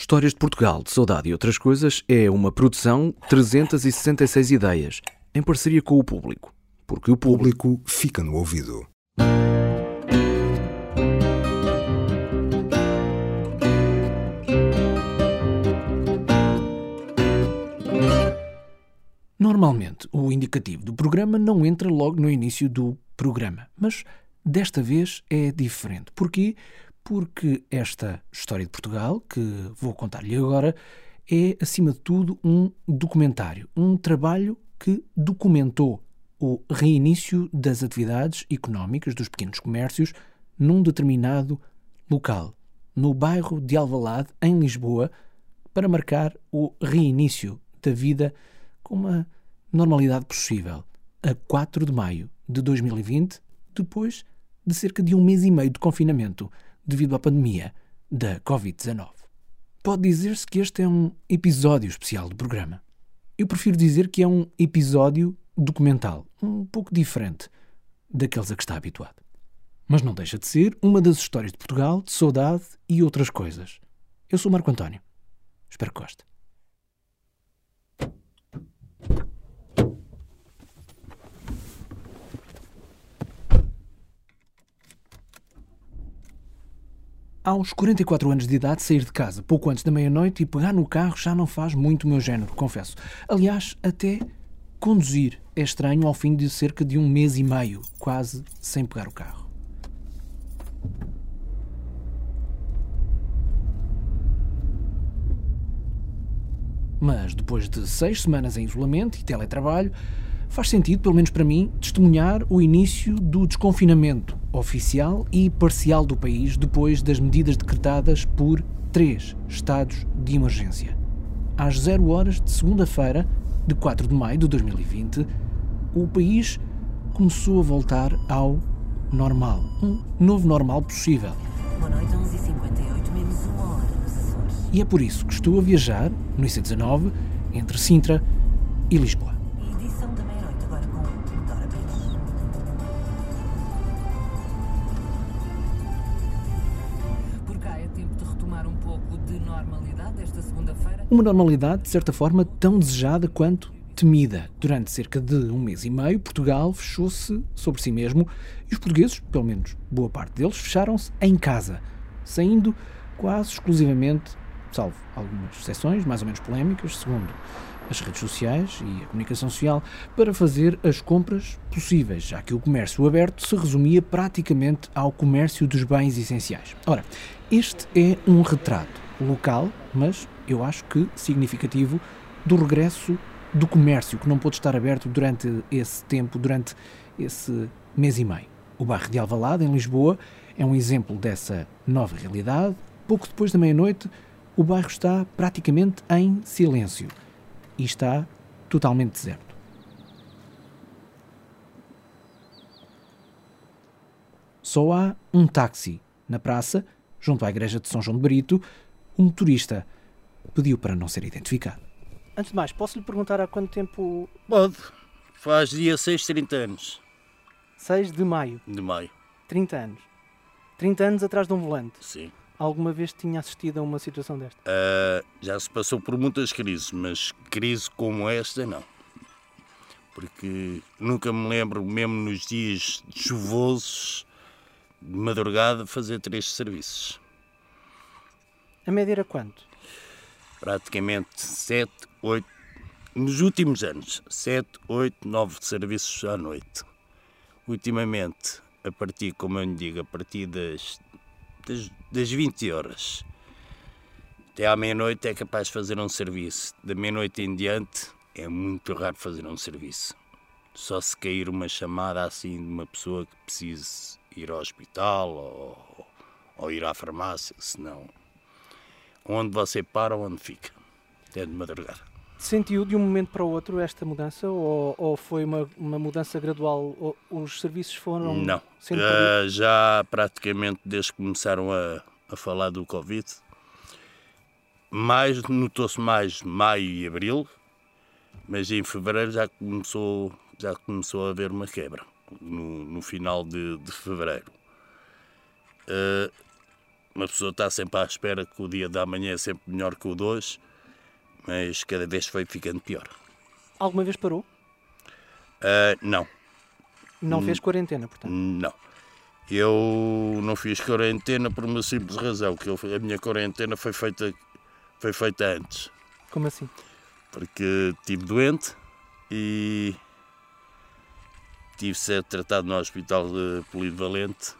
Histórias de Portugal, de Saudade e Outras Coisas é uma produção 366 ideias, em parceria com o público. Porque o público fica no ouvido. Normalmente, o indicativo do programa não entra logo no início do programa, mas desta vez é diferente. Porquê? Porque esta história de Portugal, que vou contar-lhe agora, é, acima de tudo, um documentário. Um trabalho que documentou o reinício das atividades económicas dos pequenos comércios num determinado local, no bairro de Alvalade, em Lisboa, para marcar o reinício da vida com uma normalidade possível, a 4 de maio de 2020, depois de cerca de um mês e meio de confinamento devido à pandemia da Covid-19. Pode dizer-se que este é um episódio especial do programa. Eu prefiro dizer que é um episódio documental, um pouco diferente daqueles a que está habituado. Mas não deixa de ser uma das histórias de Portugal, de saudade e outras coisas. Eu sou Marco António. Espero que goste. Aos 44 anos de idade, sair de casa pouco antes da meia-noite e pegar no carro já não faz muito o meu género, confesso. Aliás, até conduzir é estranho ao fim de cerca de um mês e meio, quase sem pegar o carro. Mas depois de seis semanas em isolamento e teletrabalho, faz sentido, pelo menos para mim, testemunhar o início do desconfinamento oficial e parcial do país depois das medidas decretadas por três estados de emergência. Às zero horas de segunda-feira, de 4 de maio de 2020, o país começou a voltar ao normal. Um novo normal possível. Boa noite, 11h58, menos uma hora nos Açores. E é por isso que estou a viajar no IC19 entre Sintra e Lisboa. Uma normalidade, de certa forma, tão desejada quanto temida. Durante cerca de um mês e meio, Portugal fechou-se sobre si mesmo e os portugueses, pelo menos boa parte deles, fecharam-se em casa, saindo quase exclusivamente, salvo algumas exceções mais ou menos polémicas, segundo as redes sociais e a comunicação social, para fazer as compras possíveis, já que o comércio aberto se resumia praticamente ao comércio dos bens essenciais. Ora, este é um retrato local, mas eu acho que significativo, do regresso do comércio que não pôde estar aberto durante esse tempo, durante esse mês e meio. O bairro de Alvalade, em Lisboa, é um exemplo dessa nova realidade. Pouco depois da meia-noite, o bairro está praticamente em silêncio e está totalmente deserto. Só há um táxi na praça, junto à igreja de São João de Brito. O motorista pediu para não ser identificado. Antes de mais, posso lhe perguntar há quanto tempo. Pode. Faz dia 6, 30 anos 6 de maio, de maio. 30 anos. 30 anos atrás de um volante. Sim. Alguma vez tinha assistido a uma situação desta? Ah, já se passou por muitas crises, mas crise como esta, não. Porque nunca me lembro, mesmo nos dias chuvosos, de madrugada, fazer três serviços. A média era quanto? Praticamente 7, 8, nos últimos anos, 7, 8, 9 serviços à noite. Ultimamente, a partir, como eu lhe digo, a partir das, das, das 20 horas até à meia-noite é capaz de fazer um serviço. Da meia-noite em diante é muito raro fazer um serviço. Só se cair uma chamada assim de uma pessoa que precise ir ao hospital ou, ou ir à farmácia, senão onde você para, onde fica. É de madrugada. Sentiu de um momento para o outro esta mudança ou, ou foi uma, uma mudança gradual? Ou os serviços foram Não. Ah, já praticamente desde que começaram a, a falar do Covid, mais notou-se mais maio e abril, mas em fevereiro já começou, já começou a haver uma quebra, no, no final de, de fevereiro. Ah, uma pessoa está sempre à espera que o dia da manhã é sempre melhor que o de hoje, mas cada vez foi ficando pior. Alguma vez parou? Ah, não, Não fez quarentena, portanto. não. Eu não fiz quarentena por uma simples razão, que eu- a minha quarentena foi feita, foi feita antes. Como assim? porque estive doente e tive de ser tratado no hospital de polivalente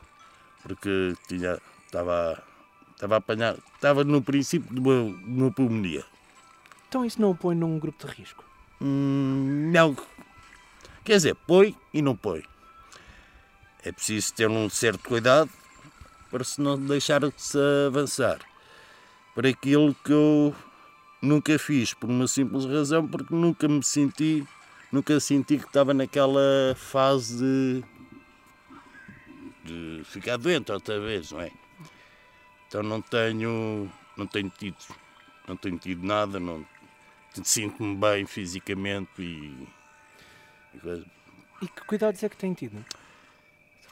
porque tinha estava estava a apanhar estava no princípio de uma, de uma pulmonia. Então isso não o põe num grupo de risco? Hum, não. Quer dizer põe e não põe. É preciso ter um certo cuidado para se não deixar de se avançar. Para aquilo que eu nunca fiz por uma simples razão porque nunca me senti nunca senti que estava naquela fase de, de ficar doente outra vez não é então não tenho não tenho tido não tenho tido nada não sinto-me bem fisicamente e, e. E que cuidados é que tem tido?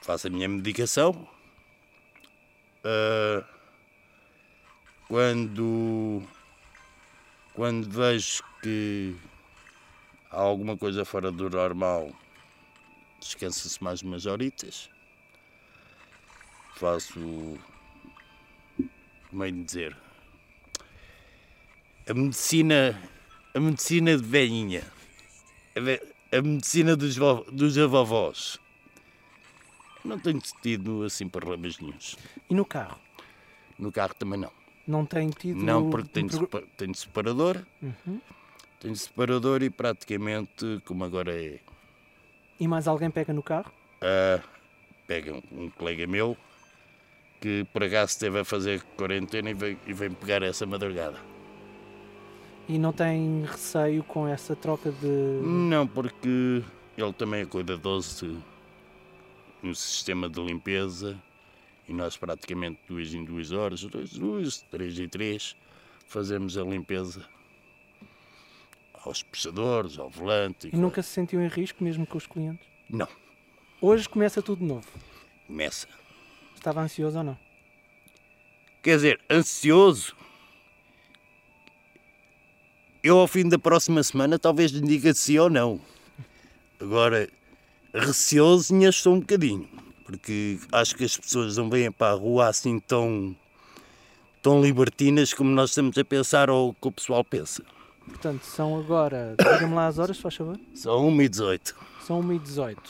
faço a minha medicação. Ah, quando, quando vejo que há alguma coisa fora do normal, descansa-se mais umas horitas. Faço, como é de dizer, a medicina, a medicina de velhinha, a, medicina dos, vo- dos avós. Não tenho tido assim problemas nenhums. E no carro? No carro também não. Não tem tido. Não, porque tenho, tenho separador. Uhum. Tenho separador e praticamente, como agora é, E mais alguém pega no carro? ah, pega um, um colega meu que por acaso esteve a fazer quarentena e vem, e vem pegar essa madrugada. E não tem receio com essa troca de. Não, porque ele também é cuidadoso no sistema de limpeza e nós praticamente duas em duas horas, duas, duas, três em três, fazemos a limpeza aos puxadores, ao volante. E nunca se sentiu em risco, mesmo com os clientes? Não, Hoje começa tudo de novo. começa. Estava ansioso ou não? Quer dizer, ansioso. Eu, ao fim da próxima semana, talvez lhe diga sim ou não. Agora, receoso ainda estou um bocadinho, porque acho que as pessoas não vêm para a rua assim tão, tão libertinas como nós estamos a pensar ou que o pessoal pensa. Portanto, são agora. Diga-me lá as horas, se faz favor. São 1 e 18 São 1 e 18.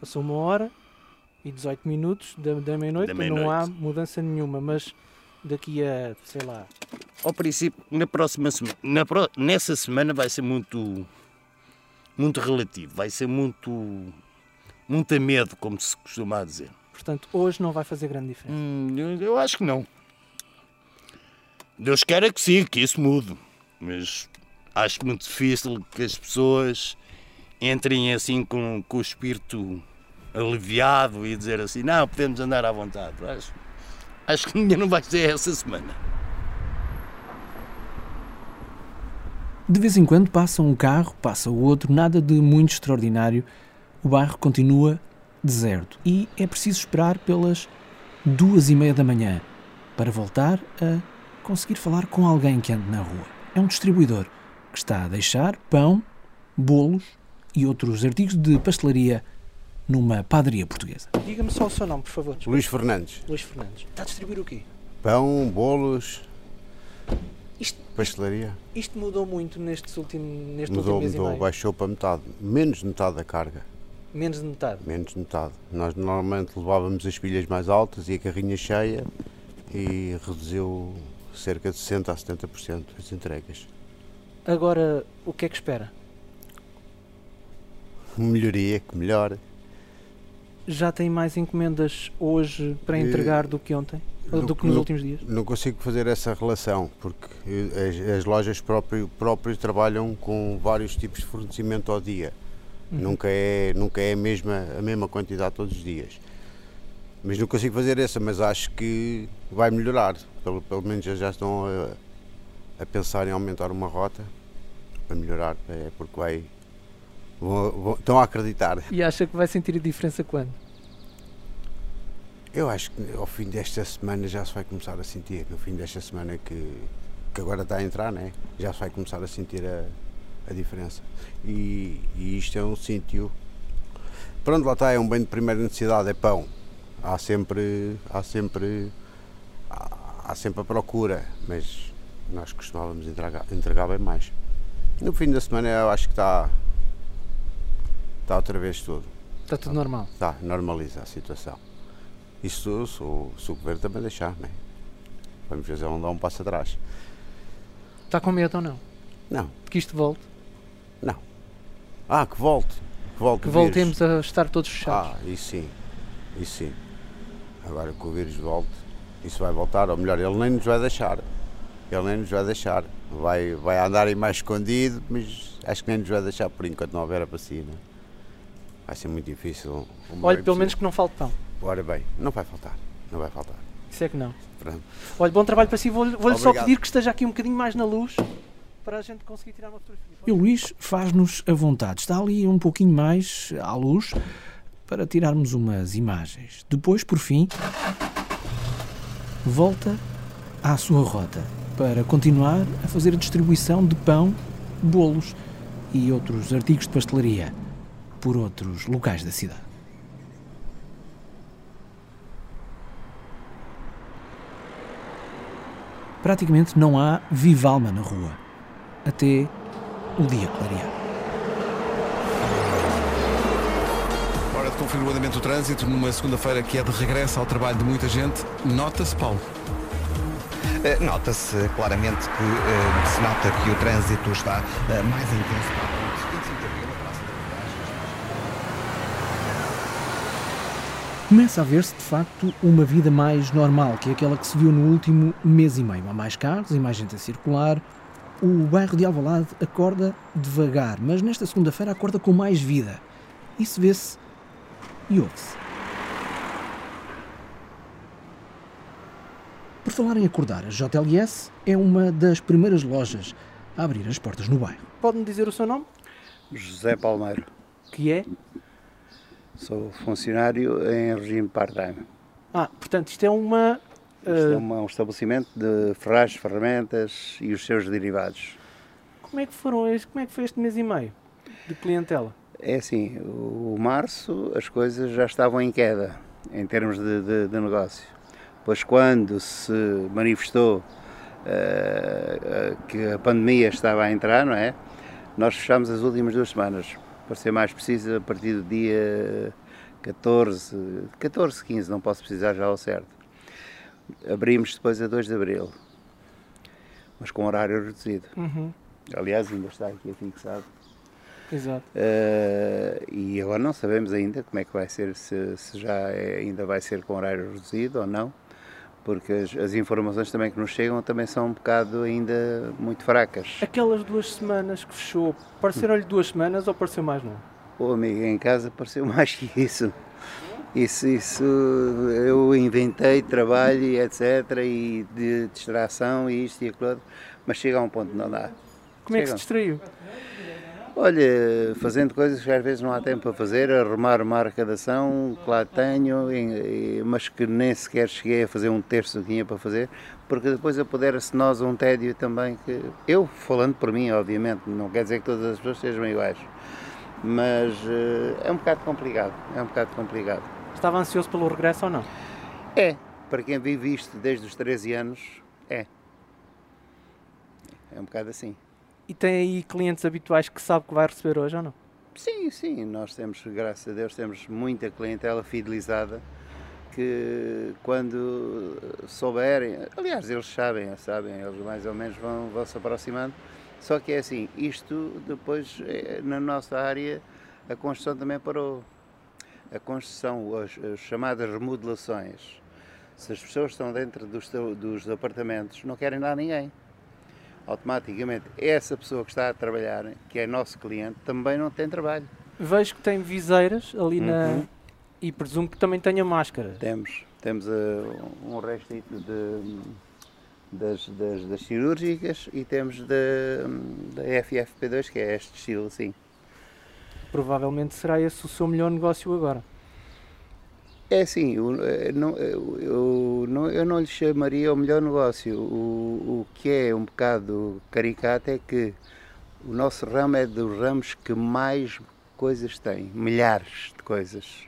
Passou uma hora e 18 minutos da, da meia-noite, mas não há mudança nenhuma. Mas daqui a, sei lá, Ao princípio, na próxima semana, na pro- nessa semana vai ser muito, muito relativo, vai ser muito, muito a medo, como se costuma dizer. portanto, hoje não vai fazer grande diferença. Hum, eu, eu acho que não. Deus queira que sim, que isso mude. Mas acho muito difícil que as pessoas entrem assim com, com o espírito aliviado e dizer assim, não, podemos andar à vontade. Acho, acho que ainda não vai ser essa semana. De vez em quando passa um carro, passa o outro, nada de muito extraordinário. O bairro continua deserto e é preciso esperar pelas duas e meia da manhã para voltar a conseguir falar com alguém que ande na rua. É um distribuidor que está a deixar pão, bolos e outros artigos de pastelaria numa padaria portuguesa. Diga-me só o seu nome, por favor. Luís Fernandes. Luís Fernandes. Está a distribuir o quê? Pão, bolos, Isto, pastelaria. isto mudou muito nestes últimos, neste Mudou, último mês e mudou, meio. baixou para metade. Menos de metade da carga. Menos de metade. Menos de metade. Nós normalmente levávamos as pilhas mais altas e a carrinha cheia e reduziu cerca de 60% a 70% as entregas. Agora, o que é que espera? Melhoria, que melhor. Já tem mais encomendas hoje para Eh, entregar do que ontem? Ou do que nos no- últimos dias? Não consigo fazer essa relação porque as, as lojas próprio, próprias trabalham com vários tipos de fornecimento ao dia. Uhum. Nunca é, nunca é a, mesma, a mesma quantidade todos os dias. Mas não consigo fazer essa, mas acho que vai melhorar. Pelo, pelo menos já já estão a, a pensar em aumentar uma rota para melhorar, é porque vai. Vão- vão- estão a acreditar. E acha que vai sentir a diferença quando? Eu acho que ao fim desta semana já se vai começar a sentir. No fim desta semana que, que agora está a entrar, né? já se vai começar a sentir a, a diferença. E, e isto é um sítio. Pronto, lá está, é um bem de primeira necessidade, é pão. Há sempre. Há sempre. Há, há sempre a procura, mas nós costumávamos entregar, entregar bem mais. No fim da semana eu acho que está. Está outra vez tudo. Está tudo normal. Está, normaliza a situação. Isso se o, se o governo também deixar, não é? Vamos fazer um, dar um passo atrás. Está com medo ou não? Não, Que isto volte? não. Ah, que volte. Que volte Que voltemos a estar todos fechados? Ah, isso sim. Isso sim. Agora que o vírus volte, isso vai voltar, ou melhor, ele nem nos vai deixar. Ele nem nos vai deixar. Vai, vai andar aí mais escondido, mas acho que nem nos vai deixar por enquanto não houver a vacina. Vai ser muito difícil. Olha, meio pelo menos que não falte pão. Ora bem, não vai faltar. Não vai faltar. Isso é que não. Pronto. Olha, bom trabalho para si. Vou-lhe vou-lhe só pedir que esteja aqui um bocadinho mais na luz para a gente conseguir tirar uma fotografia. E o Luís faz-nos a vontade. Está ali um pouquinho mais à luz para tirarmos umas imagens. Depois, por fim, volta à sua rota para continuar a fazer a distribuição de pão, bolos e outros artigos de pastelaria por outros locais da cidade. Praticamente não há viva alma na rua, até o dia clarear. Hora de conferir o andamento do trânsito numa segunda-feira que é de regresso ao trabalho de muita gente. Nota-se, Paulo. Eh, Nota-se claramente que eh, se nota que o trânsito está eh, mais intenso para a ponte 25 de Abril, a Praça da Coragem. Começa a ver-se de facto uma vida mais normal, que é aquela que se viu no último mês e meio. Há mais carros e mais gente a circular. O bairro de Alvalade acorda devagar, mas nesta segunda-feira acorda com mais vida. Isso vê-se e ouve-se. Por falar em acordar, a JLS é uma das primeiras lojas a abrir as portas no bairro. Pode-me dizer o seu nome? José Palmeiro. Que é? Sou funcionário em regime part-time. Ah, portanto, isto é uma. Isto é ah, uma- um estabelecimento de ferragens, ferramentas e os seus derivados. como, é que foram este, como é que foi este mês e meio de clientela? É assim, o março as coisas já estavam em queda em termos de, de- de negócio. Pois quando se manifestou eh, eh, que a pandemia estava a entrar, não é? Nós fechámos as últimas duas semanas. Para ser mais preciso, a partir do dia 14, 14, 15, não posso precisar já ao certo. Abrimos depois a 2 de Abril, mas com horário reduzido. Uhum, Aliás, ainda está aqui fixado. exato. Eh, e agora não sabemos ainda como é que vai ser, se, se já é- ainda vai ser com horário reduzido ou não, porque as, as informações também que nos chegam também são um bocado ainda muito fracas. Aquelas duas semanas que fechou, pareceram-lhe duas semanas ou pareceu mais não? O amigo em casa pareceu mais que isso. Isso, isso eu inventei trabalho e etc. e de distração e isto e aquilo, mas chega a um ponto não dá. Como é que se Chega. distraiu? Olha, fazendo coisas que às vezes não há tempo para fazer, arrumar uma arrecadação, que tenho, e- e- mas que nem sequer cheguei a fazer um terço do que tinha para fazer, porque depois apodera-se nós um tédio também que. Eu, falando por mim, obviamente, não quer dizer que todas as pessoas sejam iguais, mas eh, é um bocado complicado, é um bocado complicado. Estava ansioso pelo regresso ou não? É, para quem vive isto desde os 13 anos, é. É um bocado assim. E tem aí clientes habituais que sabe que vai receber hoje ou não? Sim, sim, nós temos, graças a Deus, temos muita clientela fidelizada que quando souberem, aliás, eles sabem, sabem, eles mais ou menos vão, vão se aproximando, só que é assim, isto depois, eh, na nossa área, a construção também parou. A construção, as, as chamadas remodelações, se as pessoas estão dentro dos, dos apartamentos, não querem dar ninguém automaticamente essa pessoa que está a trabalhar, que é nosso cliente, também não tem trabalho. Vejo que tem viseiras ali na. Uhum. E presumo que também tenha máscara. Temos, temos eh, um restito de, das, das, das cirúrgicas e temos da, da FFP2, que é este estilo, sim. Provavelmente será esse o seu melhor negócio agora. É assim, eu não, eu, não, eu não lhe chamaria o melhor negócio. O, o que é um bocado caricato é que o nosso ramo é dos ramos que mais coisas tem, milhares de coisas.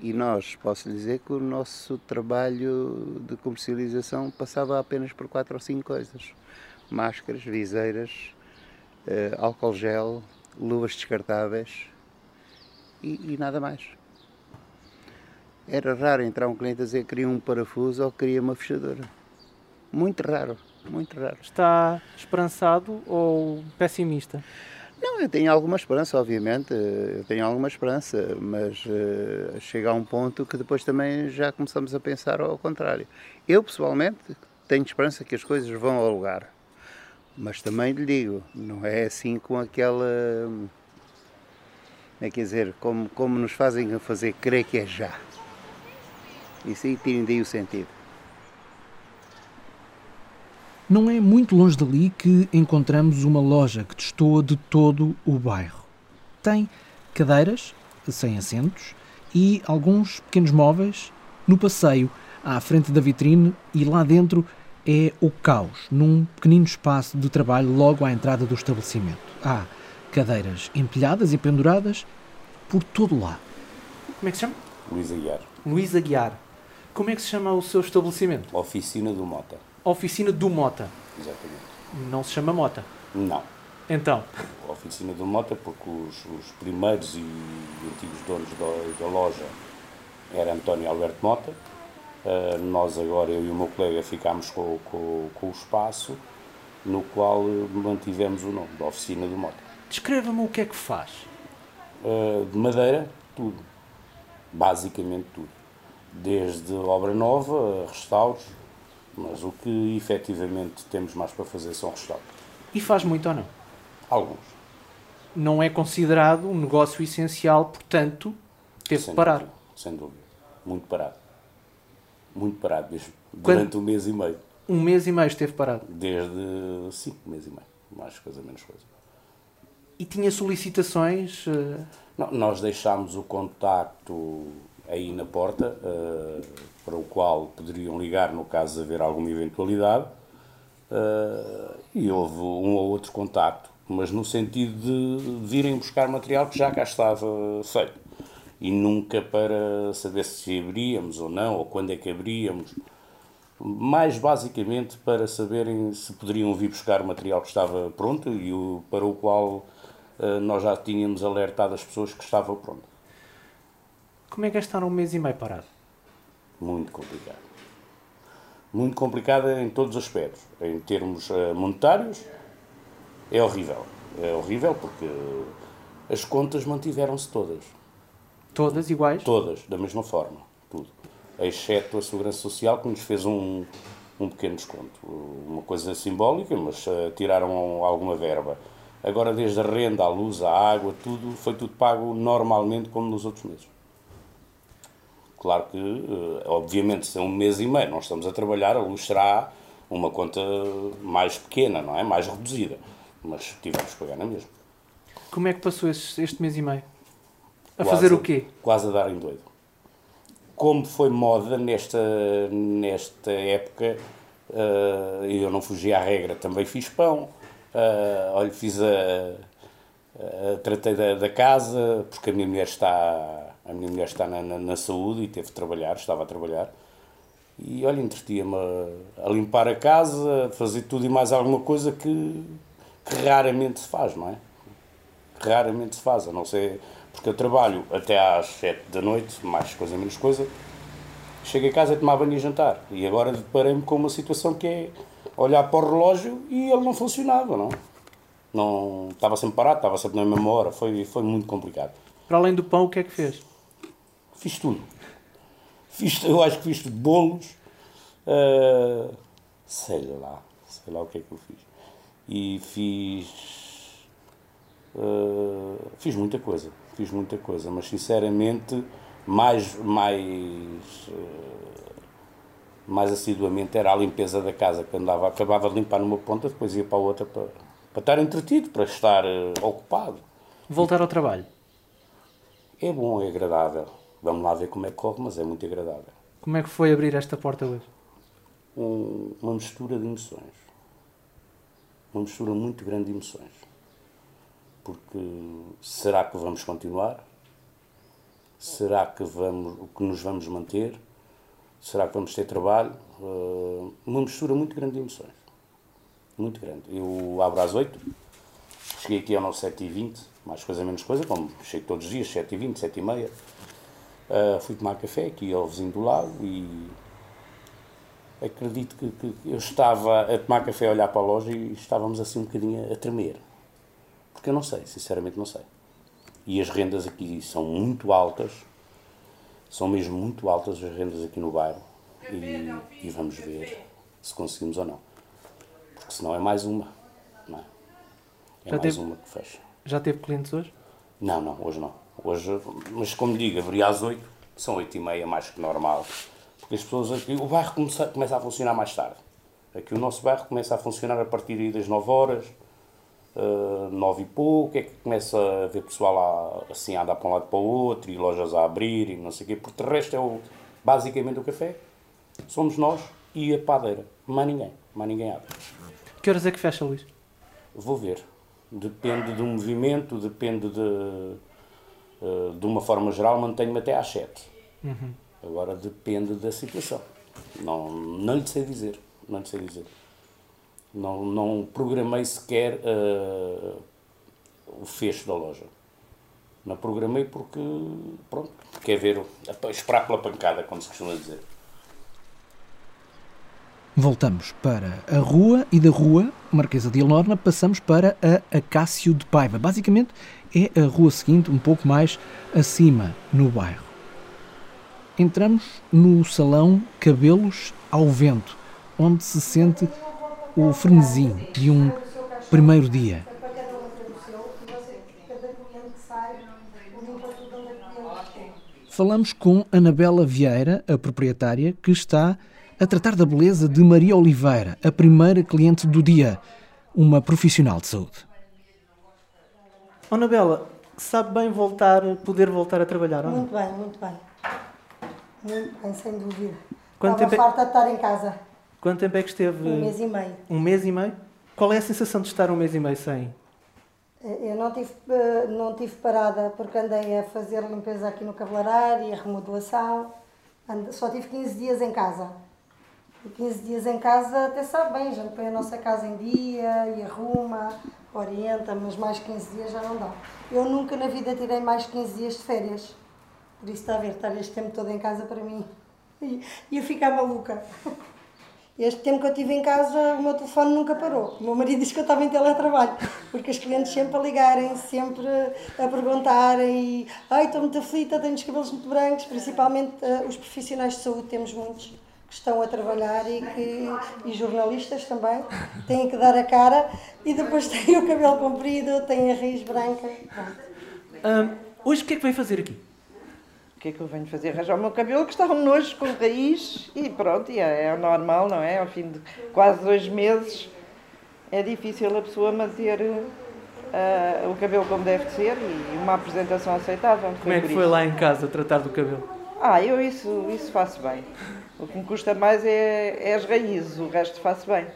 E nós, posso dizer que o nosso trabalho de comercialização passava apenas por quatro ou cinco coisas: máscaras, viseiras, uh, álcool gel, luvas descartáveis e, e, nada mais. Era raro entrar um cliente a dizer que queria um parafuso ou queria uma fechadura. Muito raro, muito raro. Está esperançado ou pessimista? Não, eu tenho alguma esperança, obviamente, eu tenho alguma esperança, mas uh, chega a um ponto que depois também já começamos a pensar ao contrário. Eu, pessoalmente, tenho esperança que as coisas vão ao lugar, mas também lhe digo, não é assim com aquela. É, quer dizer, como, como nos fazem fazer crer que é já. Isso aí daí o sentido. Não é muito longe dali que encontramos uma loja que destoa de todo o bairro. Tem cadeiras sem assentos e alguns pequenos móveis no passeio à frente da vitrine e lá dentro é o caos, num pequenino espaço de trabalho logo à entrada do estabelecimento. Há cadeiras empilhadas e penduradas por todo lado. Como é que se chama? Luís Aguiar. Luís Aguiar. Como é que se chama o seu estabelecimento? Oficina do Mota oficina do Mota. Exatamente. Não se chama Mota? Não. Então? A oficina do Mota, porque os, os primeiros e antigos donos da, da loja era António Alberto Mota. Uh, nós agora, eu e o meu colega, ficámos com, com, com o espaço no qual mantivemos o nome, da oficina do Mota. Descreva-me o que é que faz. Uh, de madeira, tudo. Basicamente tudo. Desde obra nova, restauros, mas o que efetivamente temos mais para fazer são restauros. E faz muito ou não? Alguns. Não é considerado um negócio essencial, portanto, teve que parar. Dúvida, sem dúvida. Muito parado. Muito parado mesmo. Durante Quando... um mês e meio. Um mês e meio esteve parado? Desde, sim, um mês e meio. Mais coisa, menos coisa. E tinha solicitações? Uh... Não, nós deixámos o contacto aí na porta, uh, para o qual poderiam ligar no caso de haver alguma eventualidade, uh, e houve um ou outro contacto, mas no sentido de virem buscar material que já cá estava feito. E nunca para saber se abríamos ou não, ou quando é que abríamos. Mais basicamente para saberem se poderiam vir buscar o material que estava pronto e o, para o qual uh, nós já tínhamos alertado as pessoas que estava pronto. Como é que é estar um mês e meio parado? Muito complicado. Muito complicado em todos os aspectos. Em termos uh, monetários, é horrível. É horrível porque as contas mantiveram-se todas. Todas iguais? Todas, da mesma forma. Tudo. Exceto a Segurança Social, que nos fez um, um pequeno desconto. Uma coisa simbólica, mas uh, tiraram alguma verba. Agora, desde a renda, a luz, a água, tudo, foi tudo pago normalmente como nos outros meses. Claro que, eh, obviamente, se é um mês e meio nós estamos a trabalhar, a luz será uma conta mais pequena, não é? Mais reduzida. Mas tivemos que pagar na mesma. Como é que passou este, mês e meio? A quase, fazer o quê? Quase a dar em doido. Como foi moda nesta, nesta época, uh, eu não fugi à regra, também fiz pão. Uh, olha, fiz a, a tratei da, da, casa, porque a minha mulher está a minha mulher está na, na, na saúde e teve de trabalhar, estava a trabalhar. E olha, entretia-me a, a, limpar a casa, a fazer tudo e mais alguma coisa que, que raramente se faz, não é? Raramente se faz, a não ser. Porque eu trabalho até às 7 da noite, mais coisa menos coisa. Chego a casa, tomar banho e jantar. E agora deparei-me com uma situação que é olhar para o relógio e ele não funcionava, não? não estava sempre parado, estava sempre na mesma hora. Foi, foi muito complicado. Para além do pão, o que é que fez? Fiz tudo. Fiz, eu acho que fiz tudo. Bolos, uh, sei lá, sei lá o que é que eu fiz. E fiz. Uh, fiz muita coisa, fiz muita coisa, mas sinceramente, mais, mais, uh, mais assiduamente era a limpeza da casa que andava, acabava de limpar numa ponta, depois ia para a outra para, para estar entretido, para estar ocupado. Voltar ao trabalho? É bom, é agradável Vamos lá ver como é que corre, mas é muito agradável. Como é que foi abrir esta porta hoje? Um, uma mistura de emoções. Uma mistura muito grande de emoções. Porque será que vamos continuar? Será que, vamos, que nos vamos manter? Será que vamos ter trabalho? Uh, uma mistura muito grande de emoções. Muito grande. Eu abro às 8, cheguei aqui ao nosso 7h20, mais coisa menos coisa, como chego todos os dias, 7h20, 7h30. Uh, fui tomar café aqui ao vizinho do lado e acredito que, que, eu estava a tomar café, a olhar para a loja e estávamos assim um bocadinho a tremer. Porque eu não sei, sinceramente não sei. E as rendas aqui são muito altas, são mesmo muito altas as rendas aqui no bairro. E, e vamos ver se conseguimos ou não. Porque senão é mais uma. Não é? é mais teve- uma que fecha. Já teve clientes hoje? Não, não, hoje não. Hoje, mas como digo, abria às 8, são 8 e meia, mais que normal. Porque as pessoas aqui, o bairro começa, começa a funcionar mais tarde. Aqui o nosso bairro começa a funcionar a partir das 9 horas, uh, 9 e pouco, é que começa a ver pessoal a, assim a andar para um lado para o outro, e lojas a abrir e não sei o quê. Porque de resto é o, basicamente o café. Somos nós e a padeira. Mais ninguém. Mais ninguém abre. Que horas é que fecha, Luís? Vou ver. Depende do movimento, depende de. Eh, de uma forma geral, mantenho-me até às 7. Uhum. Agora depende da situação. Não, não lhe sei dizer. Não lhe sei dizer. Não, não programei sequer eh, o fecho da loja. Não programei porque, pronto, quer ver, o- esperar pela pancada, como se costuma dizer. Voltamos para a rua e da rua Marquesa de Elorna passamos para a Acácio de Paiva. Basicamente é a rua seguinte, um pouco mais acima no bairro. Entramos no salão Cabelos ao Vento, onde se sente o frenesim de um primeiro dia. Falamos com Anabela Vieira, a proprietária, que está a tratar da beleza de Maria Oliveira, a primeira cliente do dia, uma profissional de saúde. Oh, Anabela, sabe bem voltar, poder voltar a trabalhar, ou não? Muito bem, muito bem. Muito bem, sem dúvida. Quanto Estava tempo é- farta de estar em casa. Quanto tempo é que esteve? Um mês e meio. Um mês e meio? Qual é a sensação de estar um mês e meio sem? Eu não tive, eh, não tive parada porque andei a fazer limpeza aqui no cabeleireiro e a remodelação. Só tive 15 dias em casa. E 15 dias em casa até sabe bem, já põe a nossa casa em dia e arruma, orienta, mas mais 15 dias já não dá. Eu nunca na vida tirei mais 15 dias de férias. Por isso está a ver, estar este tempo todo em casa para mim. E ia ficar maluca. Este tempo que eu estive em casa, o meu telefone nunca parou. O meu marido diz que eu estava em teletrabalho, porque os clientes sempre a ligarem, sempre a perguntarem ai, estou muito aflita, tenho os cabelos muito brancos, principalmente eh, os profissionais de saúde, temos muitos que estão a trabalhar e, que, e jornalistas também, têm que dar a cara e depois têm o cabelo comprido, têm a raiz branca. Ahm, hoje o que é que vem fazer aqui? O que é que eu venho fazer? Arranjar o meu cabelo que está um nojo com raiz e pronto, e é, é normal, não é? Ao fim de quase dois meses é difícil a pessoa manter ah, o cabelo como deve de ser e uma apresentação aceitável. Como é que foi isso. lá em casa tratar do cabelo? Ah, eu isso, isso faço bem. O que me custa mais é, é as raízes, o resto faço bem.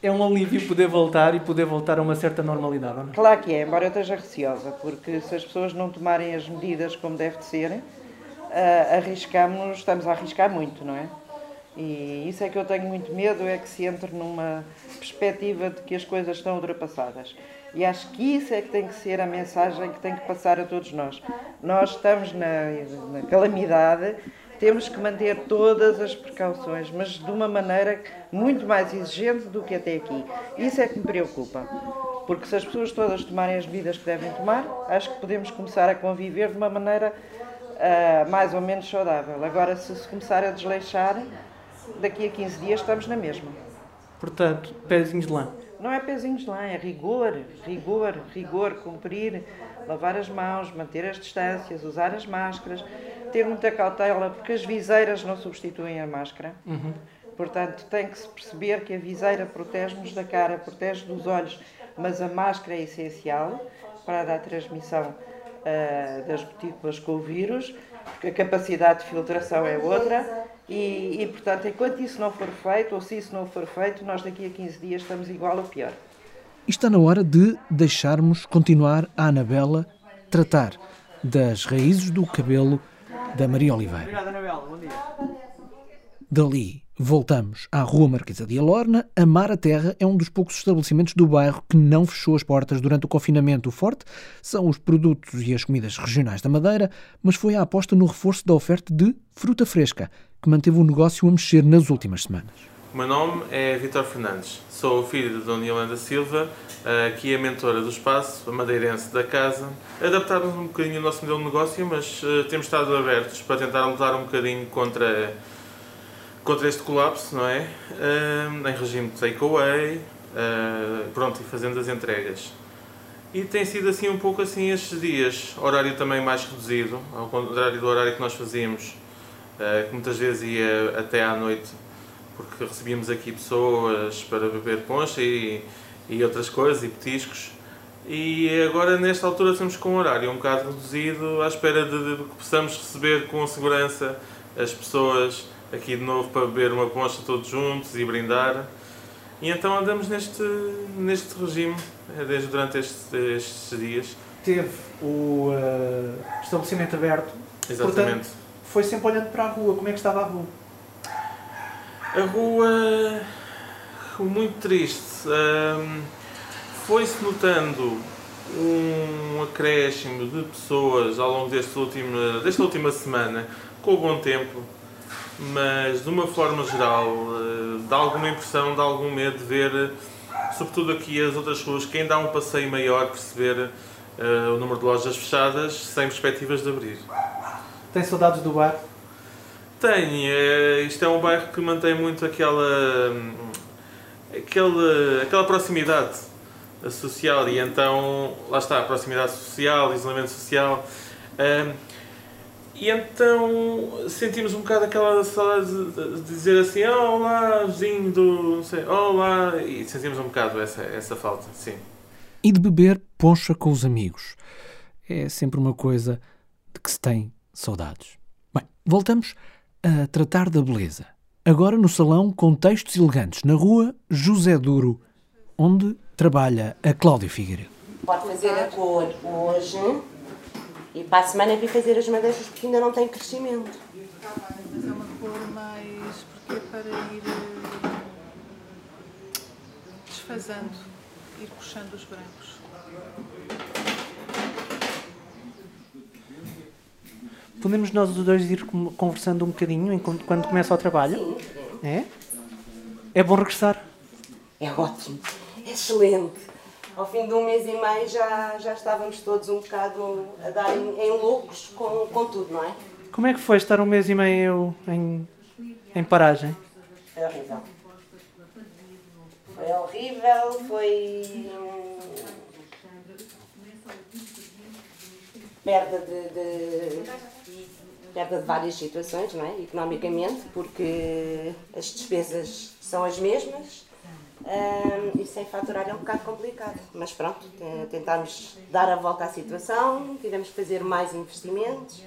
É um alívio poder voltar e poder voltar a uma certa normalidade, não? Claro que é, embora eu esteja receosa, porque se as pessoas não tomarem as medidas como deve de ser, ah, arriscamos, estamos a arriscar muito, não é? E isso é que eu tenho muito medo, é que se entre numa perspectiva de que as coisas estão ultrapassadas. E acho que isso é que tem que ser a mensagem que tem que passar a todos nós. Nós estamos na, na calamidade, temos que manter todas as precauções, mas de uma maneira muito mais exigente do que até aqui. Isso é que me preocupa. Porque se as pessoas todas tomarem as medidas que devem tomar, acho que podemos começar a conviver de uma maneira ah, mais ou menos saudável. Agora, se se começar a desleixar, daqui a 15 dias estamos na mesma. Portanto, pezinhos de lã. Não é pezinhos de lã, é rigor, rigor, rigor, cumprir, lavar as mãos, manter as distâncias, usar as máscaras, ter muita cautela, porque as viseiras não substituem a máscara. Uhum. Portanto, tem que se perceber que a viseira protege-nos da cara, protege dos olhos, mas a máscara é essencial para a transmissão uh, das gotículas com o vírus, porque a capacidade de filtração é outra. E, e, portanto, enquanto isso não for feito, ou se isso não for feito, nós daqui a 15 dias estamos igual ou pior. E está na hora de deixarmos continuar a Anabela tratar das raízes do cabelo da Maria Oliveira. Obrigado, Anabela. Bom dia. Dali voltamos à Rua Marquesa de Alorna. Amar a Terra é um dos poucos estabelecimentos do bairro que não fechou as portas durante o confinamento. O forte são os produtos e as comidas regionais da Madeira, mas foi a aposta no reforço da oferta de fruta fresca, que manteve o negócio a mexer nas últimas semanas. O meu nome é Vitor Fernandes, sou o filho de Dona Yolanda Silva, aqui a mentora do espaço, a madeirense da casa. Adaptámos um bocadinho o nosso modelo de negócio, mas uh, temos estado abertos para tentar lutar um bocadinho contra, contra este colapso, não é? Uh, em regime de takeaway, uh, pronto, e fazendo as entregas. E tem sido assim um pouco assim estes dias, horário também mais reduzido, ao contrário do horário que nós fazíamos, que muitas vezes ia até à noite porque recebíamos aqui pessoas para beber poncha e, e outras coisas, e petiscos. E agora, nesta altura, estamos com um horário um bocado reduzido, à espera de, de que possamos receber com segurança as pessoas aqui de novo para beber uma poncha todos juntos e brindar. E então andamos neste, neste regime eh, desde durante estes, estes dias. Teve o uh, estabelecimento aberto. Exatamente. Portanto, foi sempre olhando para a rua. Como é que estava a rua? A rua, muito triste. Um, Foi-se notando um acréscimo de pessoas ao longo deste último, desta última semana, com o bom tempo, mas de uma forma geral, uh, dá alguma impressão, dá algum medo de ver, sobretudo aqui as outras ruas, quem dá um passeio maior, perceber uh, o número de lojas fechadas sem perspectivas de abrir. Tem saudades do bar? Tem, é, isto é um bairro que mantém muito aquela, aquela, aquela proximidade social e então, lá está, a proximidade social, isolamento social. E então sentimos um bocado aquela saudade de, dizer assim, oh, olá, vizinho do, não sei, olá, e sentimos um bocado essa, essa falta, sim. E de beber poncha com os amigos. É sempre uma coisa de que se tem saudades. Bem, voltamos a tratar da beleza. Agora no salão Contextos Elegantes, na rua José Duro, onde trabalha a Cláudia Figueiredo. Pode fazer a cor hoje e para a semana vir fazer as madeixas porque ainda não tem crescimento. Mas é uma cor mais. porque é para ir eh, desfazendo, ir puxando os brancos. Podemos nós os dois ir conversando um bocadinho enquanto, quando começa o trabalho? Sim. É? É bom regressar? É ótimo. É excelente. Ao fim de um mês e meio já, já estávamos todos um bocado a dar em, em loucos com, com tudo, não é? Como é que foi estar um mês e meio em, em paragem? Foi horrível. Foi horrível, foi. Hum, perda de, de perda de várias situações, não é? economicamente, porque as despesas são as mesmas um, e sem faturar é um bocado complicado. Mas pronto, tentámos dar a volta à situação, tivemos que fazer mais investimentos.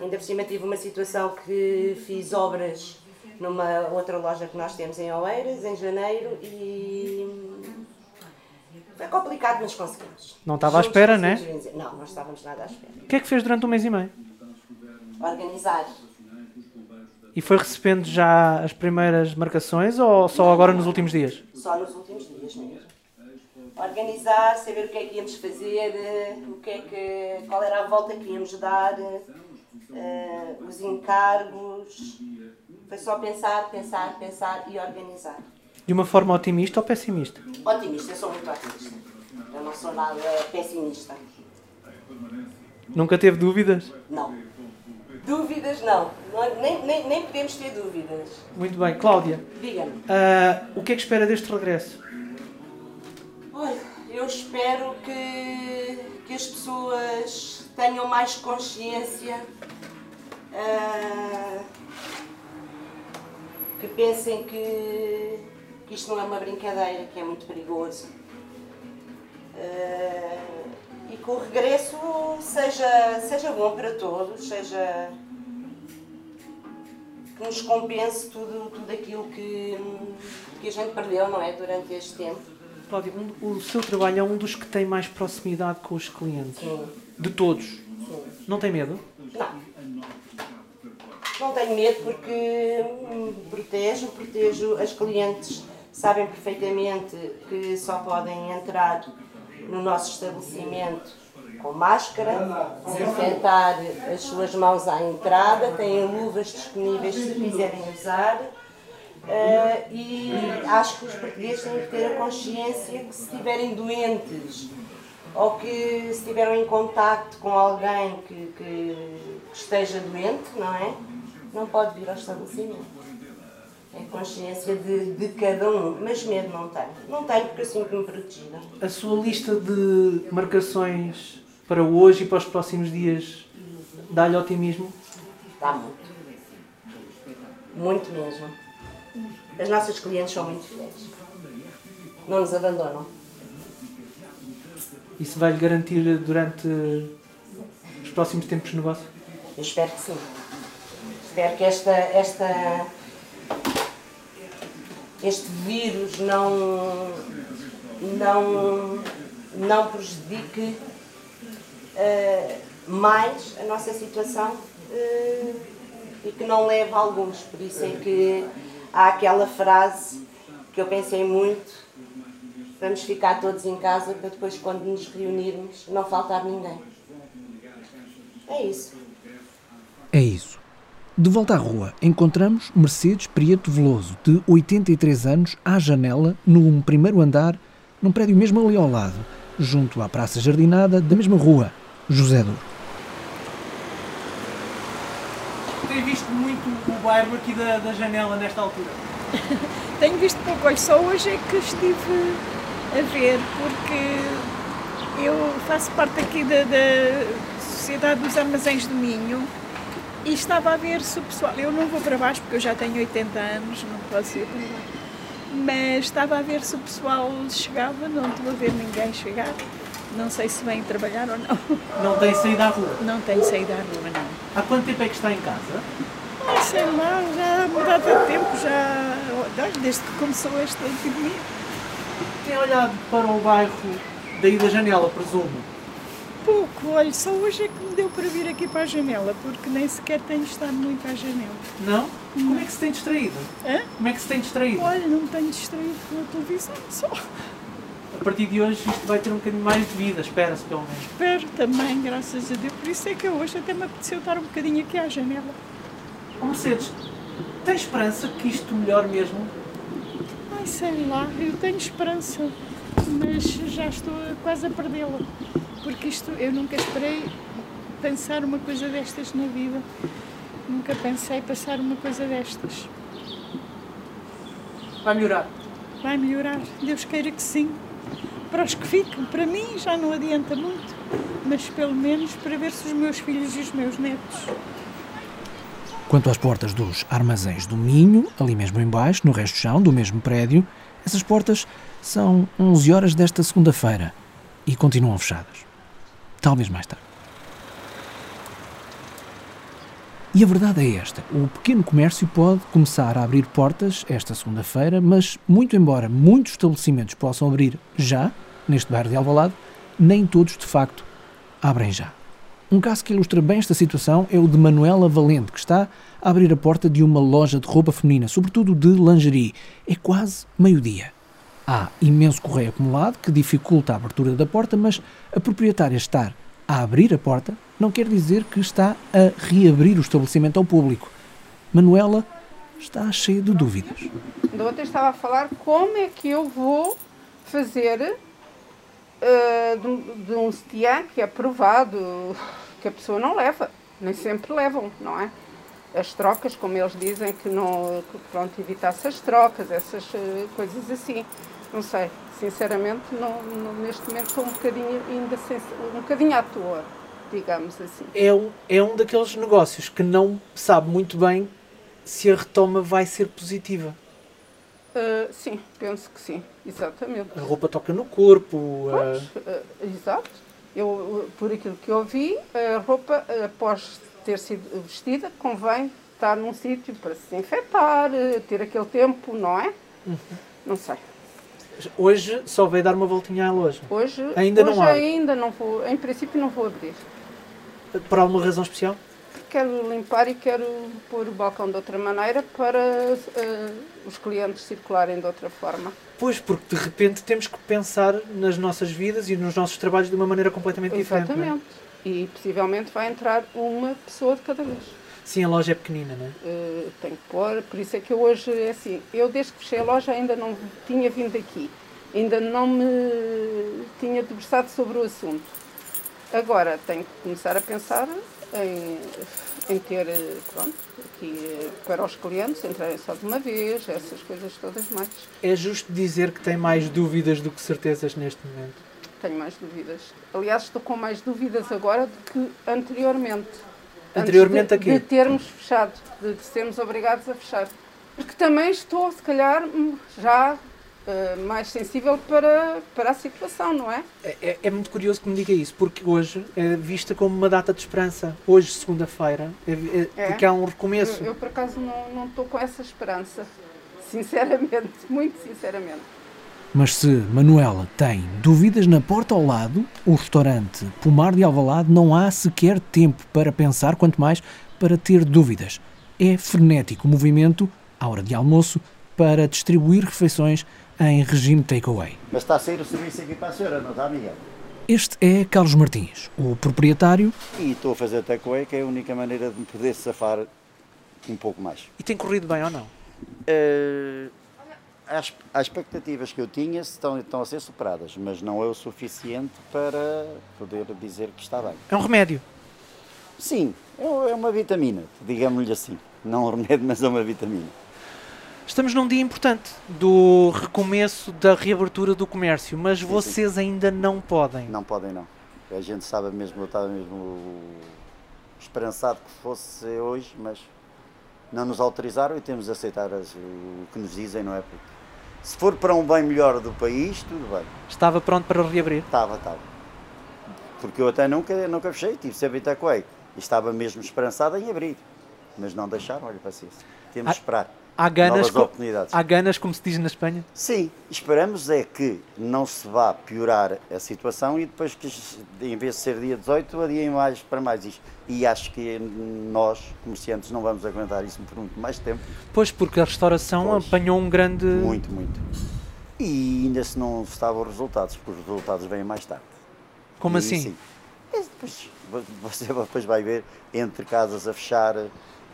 Ainda por cima tive uma situação que fiz obras numa outra loja que nós temos em Oeiras, em janeiro, e foi complicado, mas conseguimos. Não estava à espera, né? Não, não estávamos nada à espera. O que é que fez durante um mês e meio? Organizar. E foi recebendo já as primeiras marcações ou só agora nos últimos dias? Só nos últimos dias mesmo. Organizar, saber o que é que íamos fazer, o que é que, qual era a volta que íamos dar, uh, os encargos. Foi só pensar, pensar, pensar e organizar. De uma forma otimista ou pessimista? Otimista, eu sou muito otimista. Eu não sou nada pessimista. Nunca teve dúvidas? Não. Dúvidas não. nem, nem, nem podemos ter dúvidas. Muito bem. Cláudia. Diga-me. Uh, o que é que espera deste regresso? Olha, eu espero que, que as pessoas tenham mais consciência. Uh, que pensem que, que isto não é uma brincadeira, que é muito perigoso. Uh, e que o regresso seja, seja bom para todos, seja que nos compense tudo, tudo aquilo que, que a gente perdeu, não é, durante este tempo. Cláudia, um, o seu trabalho é um dos que tem mais proximidade com os clientes. Sim. De todos. Sim. Não tem medo? Não. Não tenho medo porque protejo, protejo as clientes. Sabem perfeitamente que só podem entrar no nosso estabelecimento com máscara, desinfetar as suas mãos à entrada, têm luvas disponíveis se quiserem usar. Uh, e acho que os portugueses têm que ter a consciência que se estiverem doentes ou que se estiveram em contacto com alguém que, que, esteja doente, não é? Não pode vir ao estabelecimento. É consciência de, de cada um, mas medo não tenho. Não tenho porque eu sinto-me protegida. A sua lista de marcações para hoje e para os próximos dias dá-lhe otimismo? Dá muito. Muito mesmo. As nossas clientes são muito fiéis. Não nos abandonam. Isso vai-lhe garantir durante os próximos tempos de negócio? Eu espero que sim. Espero que esta, esta, este vírus não, não, não prejudique uh, mais a nossa situação uh, e que não leve a alguns. Por isso é que há aquela frase que eu pensei muito, vamos ficar todos em casa para depois quando nos reunirmos não faltar ninguém. É isso. É isso. De volta à rua, encontramos Mercedes Prieto Veloso, de 83 anos, à janela, num primeiro andar, num prédio mesmo ali ao lado, junto à Praça Jardinada da mesma rua, José Douro. Tem visto muito o bairro aqui da, da janela nesta altura? Tenho visto pouco, olha, só hoje é que estive a ver, porque eu faço parte aqui da, da Sociedade dos Armazéns do Minho e estava a ver se o pessoal. Eu não vou para baixo porque eu já tenho 80 anos, não posso ir para baixo. Mas estava a ver se o pessoal chegava, não estou a ver ninguém chegar. Não sei se vêm trabalhar ou não. Não tem saído à rua? Não tenho saído à rua, não. Há quanto tempo é que está em casa? Ah, sei lá, já há mudado de tempo, já. desde que começou esta epidemia. Tem olhado para o bairro daí da janela, presumo? Pouco, olha, só hoje é que me deu para vir aqui para a janela, porque nem sequer tenho estado muito à janela. Não? Como é que se tem distraído? Hã? Como é que se tem distraído? Olha, não me tenho distraído com a televisão só. A partir de hoje isto vai ter um bocadinho mais de vida, espera-se pelo menos. Espero também, graças a Deus. Por isso é que hoje até me apeteceu estar um bocadinho aqui à janela. Oh, Mercedes, tem esperança que isto melhore mesmo? Ai, sei lá, eu tenho esperança, mas já estou quase a perdê-la. Porque isto, eu nunca esperei pensar uma coisa destas na vida. Nunca pensei passar uma coisa destas. Vai melhorar? Vai melhorar, Deus queira que sim. Para os que ficam, para mim já não adianta muito, mas pelo menos para ver se os meus filhos e os meus netos. Quanto às portas dos armazéns do Minho, ali mesmo embaixo, no resto do chão do mesmo prédio, essas portas são 11 horas desta segunda-feira e continuam fechadas. Talvez mais tarde. E a verdade é esta: o pequeno comércio pode começar a abrir portas esta segunda-feira, mas, muito embora muitos estabelecimentos possam abrir já, neste bairro de Alvalade, nem todos de facto abrem já. Um caso que ilustra bem esta situação é o de Manuela Valente, que está a abrir a porta de uma loja de roupa feminina, sobretudo de lingerie. É quase meio-dia. Há imenso correio acumulado que dificulta a abertura da porta, mas a proprietária estar a abrir a porta não quer dizer que está a reabrir o estabelecimento ao público. Manuela está cheia de dúvidas. Da outra estava a falar como é que eu vou fazer uh, de, um- de um que é aprovado, que a pessoa não leva, nem sempre levam, não é? As trocas, como eles dizem, que não, que, pronto, evitasse as trocas, essas eh, coisas assim. Não sei, sinceramente, não, não- neste momento estou um bocadinho, ainda sem, um bocadinho à toa, digamos assim. É um, é um daqueles negócios que não sabe muito bem se a retoma vai ser positiva. Uh, sim, penso que sim, exatamente. A roupa toca no corpo. uh, Pois, uh, exato. Eu, por aquilo que eu vi, a roupa, após ter sido vestida, convém estar num sítio para se desinfetar, ter aquele tempo, não é? Uhum. Não sei. Hoje só veio dar uma voltinha à loja. Hoje ainda hoje não há. ainda não vou, em princípio não vou abrir. Por alguma razão especial? Quero limpar e quero pôr o balcão de outra maneira para uh, os clientes circularem de outra forma. Pois, porque de repente temos que pensar nas nossas vidas e nos nossos trabalhos de uma maneira completamente diferente. não é? Exatamente. E possivelmente vai entrar uma pessoa de cada vez. Sim, a loja é pequenina, não é? Uh, tenho que pôr, por isso é que eu hoje, é assim, eu desde que fechei a loja ainda não tinha vindo aqui, ainda não me tinha debruçado sobre o assunto. Agora tenho que começar a pensar em, em ter, pronto, aqui eh, para os clientes entrarem só de uma vez, essas coisas todas mais. É justo dizer que tem mais dúvidas do que certezas neste momento? Tenho mais dúvidas. Aliás, estou com mais dúvidas agora do que anteriormente. Anteriormente Antes de, termos fechado, de sermos obrigados a fechar. Porque também estou, se calhar, hum, já eh, mais sensível para, para a situação, não é? É, é- é muito curioso que me diga isso, porque hoje é vista como uma data de esperança. Hoje, segunda-feira, é, é- É. porque há um recomeço. Eu, eu, por acaso, não não estou com essa esperança. Sinceramente, muito sinceramente. Mas se Manuela tem dúvidas na porta ao lado, o restaurante Pomar de Alvalade não há sequer tempo para pensar, quanto mais para ter dúvidas. É frenético o movimento, à hora de almoço, para distribuir refeições em regime takeaway. Mas está a sair o serviço aqui para a senhora, não está, Miguel? Este é Carlos Martins, o proprietário. E estou a fazer takeaway, que é a única maneira de me poder safar um pouco mais. E tem corrido bem ou não? Eh, as, as expectativas que eu tinha estão, estão a ser superadas, mas não é o suficiente para poder dizer que está bem. É um remédio. Sim, é é uma vitamina, digamos-lhe assim. Não um remédio, mas é uma vitamina. Estamos num dia importante do recomeço da reabertura do comércio, mas vocês ainda não podem. Não podem, não. A gente sabe mesmo, eu estava mesmo esperançado que fosse hoje, mas não nos autorizaram e temos de aceitar as- o que nos dizem, não é? Porque se for para um bem melhor do país, tudo bem. Estava pronto para reabrir? Estava, estava. Porque eu até nunca, nunca fechei, tive sempre Itacoei. E estava mesmo esperançado em abrir. Mas não deixaram, olha, paciência. Temos de esperar. Há ganas, Novas oportunidades. há ganas, como se diz na Espanha? Sim, esperamos é que não se vá piorar a situação e depois que em vez de ser dia 18, adiem mais para mais isto. E acho que nós, comerciantes, não vamos aguentar isso por muito mais tempo. Pois, porque a restauração apanhou um grande. Muito, muito. E ainda se não estavam os resultados, porque os resultados vêm mais tarde. Como E assim? sim. Depois, você depois vai ver, entre casas a fechar,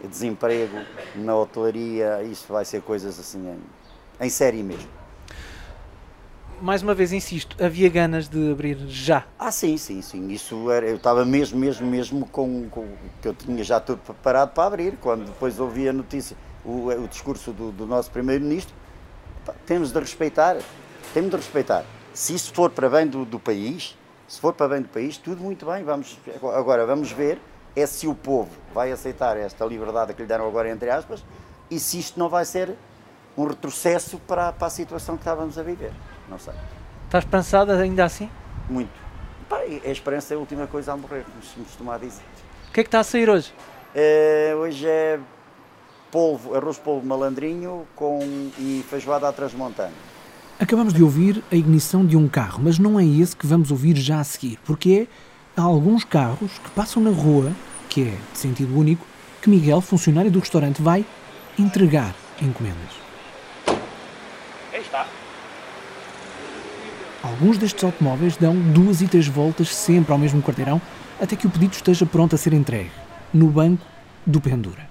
desemprego na hotelaria, isso vai ser coisas assim em, em série mesmo. Mais uma vez insisto, havia ganas de abrir já. Ah, sim, sim, sim. Isso era, eu estava mesmo, mesmo, mesmo com, com que eu tinha já tudo preparado para abrir. Quando depois ouvi a notícia, o, o discurso do, do nosso primeiro-ministro, temos de respeitar, temos de respeitar. Se isso for para bem do, do país, se for para bem do país, tudo muito bem. Vamos, agora vamos ver é se o povo vai aceitar esta liberdade que lhe deram agora, entre aspas, e se isto não vai ser um retrocesso para, para a situação que estávamos a viver. Não sei. Estás pensada ainda assim? Muito. Pá, e a esperança é a última coisa a morrer, como se costuma dizer. O que é que está a sair hoje? Eh, hoje é polvo, arroz polvo malandrinho com, e feijoada à transmontana. Acabamos de ouvir a ignição de um carro, mas não é esse que vamos ouvir já a seguir, porque é há alguns carros que passam na rua, que é de sentido único, que Miguel, funcionário do restaurante, vai entregar encomendas. Aí está. Alguns destes automóveis dão duas e três voltas sempre ao mesmo quarteirão até que o pedido esteja pronto a ser entregue, no banco do Pendura.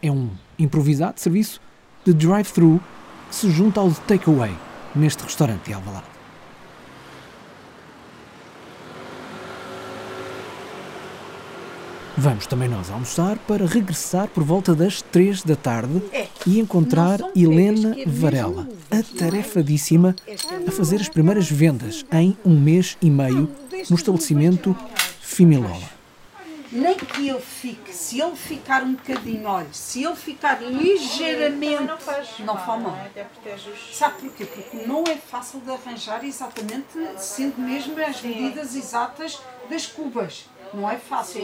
É um improvisado serviço de drive-thru que se junta ao de takeaway neste restaurante de Alvalade. Vamos também nós almoçar para regressar por volta das três da tarde e encontrar Helena Varela, atarefadíssima a fazer as primeiras vendas em um mês e meio no estabelecimento Fimilola. Nem que ele fique, se ele ficar um bocadinho, olha, se ele ficar ligeiramente. Não faz não mal. Sabe porquê? Porque não é fácil de arranjar exatamente, sendo mesmo as medidas exatas das cubas. Não é fácil.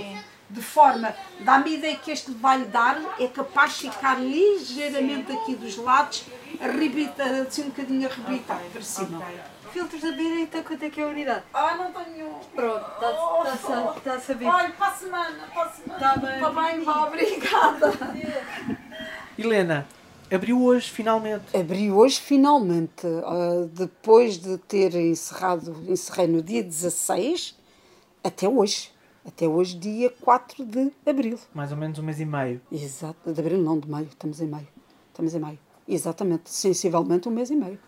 De forma, dá-me a ideia que este vai-lhe dar, é capaz de ficar ligeiramente aqui dos lados, arrebita, assim um bocadinho arrebitado para cima. Filtros a ver então quanto é que é a unidade? Ah, não tenho. Pronto, está tá a saber. Olha, para a semana, para a semana. Tá bem. Está bem, vá, obrigada. Helena, abriu hoje finalmente. Abriu hoje finalmente, ah, depois de ter encerrado, encerrei no dia 16, até hoje. Até hoje, dia 4 de abril. Mais ou menos um mês e meio. Exato, de abril não, de maio, estamos em maio. Estamos em maio. Exatamente, sensivelmente um mês e meio.